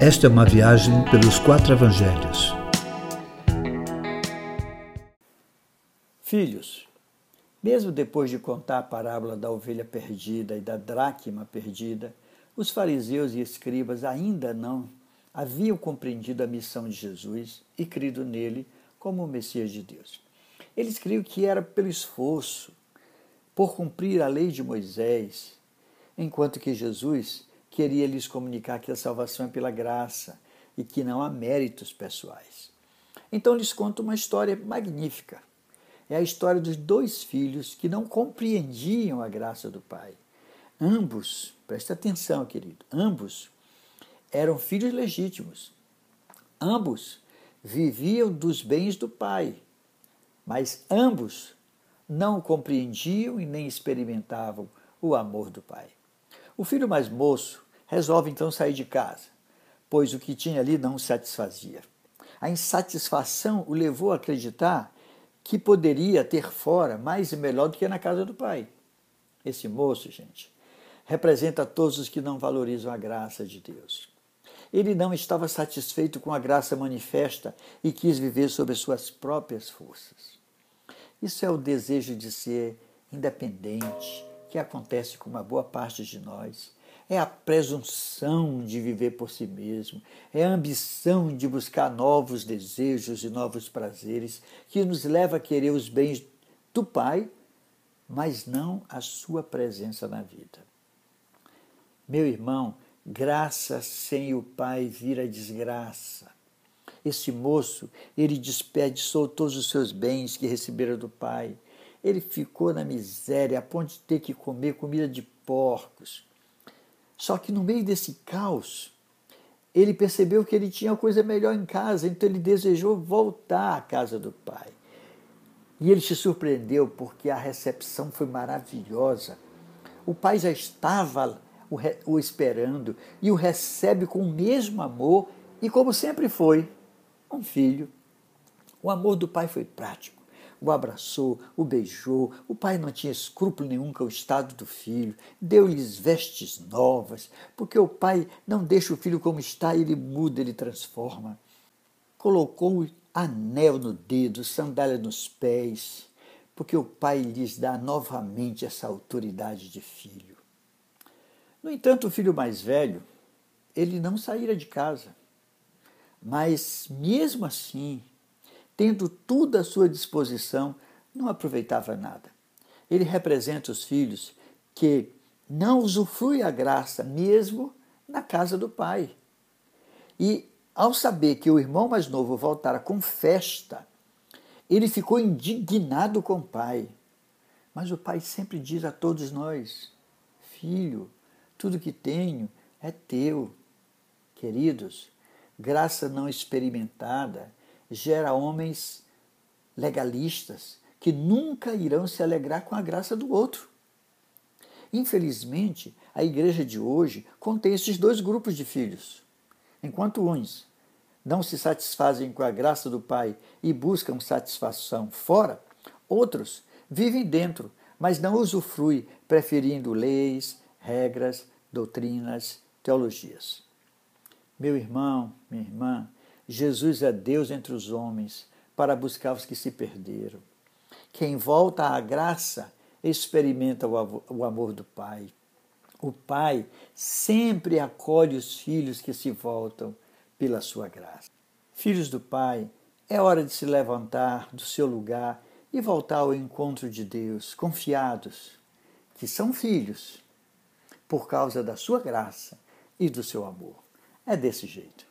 Esta é uma viagem pelos quatro evangelhos. Filhos, mesmo depois de contar a parábola da ovelha perdida e da dracma perdida, os fariseus e escribas ainda não haviam compreendido a missão de Jesus e crido nele como o Messias de Deus. Eles criam que era pelo esforço, por cumprir a lei de Moisés, enquanto que Jesus queria lhes comunicar que a salvação é pela graça e que não há méritos pessoais. Então lhes conta uma história magnífica. É a história dos dois filhos que não compreendiam a graça do Pai. Ambos, presta atenção, querido, ambos eram filhos legítimos. Ambos viviam dos bens do Pai, mas ambos não compreendiam e nem experimentavam o amor do Pai. O filho mais moço resolve então sair de casa, pois o que tinha ali não satisfazia. A insatisfação o levou a acreditar que poderia ter fora mais e melhor do que na casa do pai. Esse moço, gente, representa todos os que não valorizam a graça de Deus. Ele não estava satisfeito com a graça manifesta e quis viver sob as suas próprias forças. Isso é o desejo de ser independente, que acontece com uma boa parte de nós. É a presunção de viver por si mesmo, é a ambição de buscar novos desejos e novos prazeres que nos leva a querer os bens do Pai, mas não a sua presença na vida. Meu irmão, graça sem o Pai vira desgraça. Esse moço, ele desperdiçou todos os seus bens que recebera do Pai ele ficou na miséria a ponto de ter que comer comida de porcos. Só que no meio desse caos, ele percebeu que ele tinha coisa melhor em casa, então ele desejou voltar à casa do pai. E ele se surpreendeu porque a recepção foi maravilhosa. O pai já estava o, esperando e o recebe com o mesmo amor e, como sempre foi, um filho. O amor do pai foi prático o abraçou, o beijou. O pai não tinha escrúpulo nenhum com o estado do filho, deu-lhes vestes novas, porque o pai não deixa o filho como está, ele muda, ele transforma. Colocou anel no dedo, sandália nos pés, porque o pai lhes dá novamente essa autoridade de filho. No entanto, o filho mais velho, ele não saíra de casa. Mas, mesmo assim, tendo tudo à sua disposição, não aproveitava nada. Ele representa os filhos que não usufruem a graça mesmo na casa do pai. E ao saber que o irmão mais novo voltara com festa, ele ficou indignado com o pai. Mas o pai sempre diz a todos nós: Filho, tudo que tenho é teu. Queridos, graça não experimentada gera homens legalistas que nunca irão se alegrar com a graça do outro. Infelizmente, a igreja de hoje contém esses dois grupos de filhos. Enquanto uns não se satisfazem com a graça do Pai e buscam satisfação fora, outros vivem dentro, mas não usufruem, preferindo leis, regras, doutrinas, teologias. Meu irmão, minha irmã, Jesus é Deus entre os homens para buscar os que se perderam. Quem volta à graça experimenta o amor do Pai. O Pai sempre acolhe os filhos que se voltam pela sua graça. Filhos do Pai, é hora de se levantar do seu lugar e voltar ao encontro de Deus, confiados que são filhos por causa da sua graça e do seu amor. É desse jeito.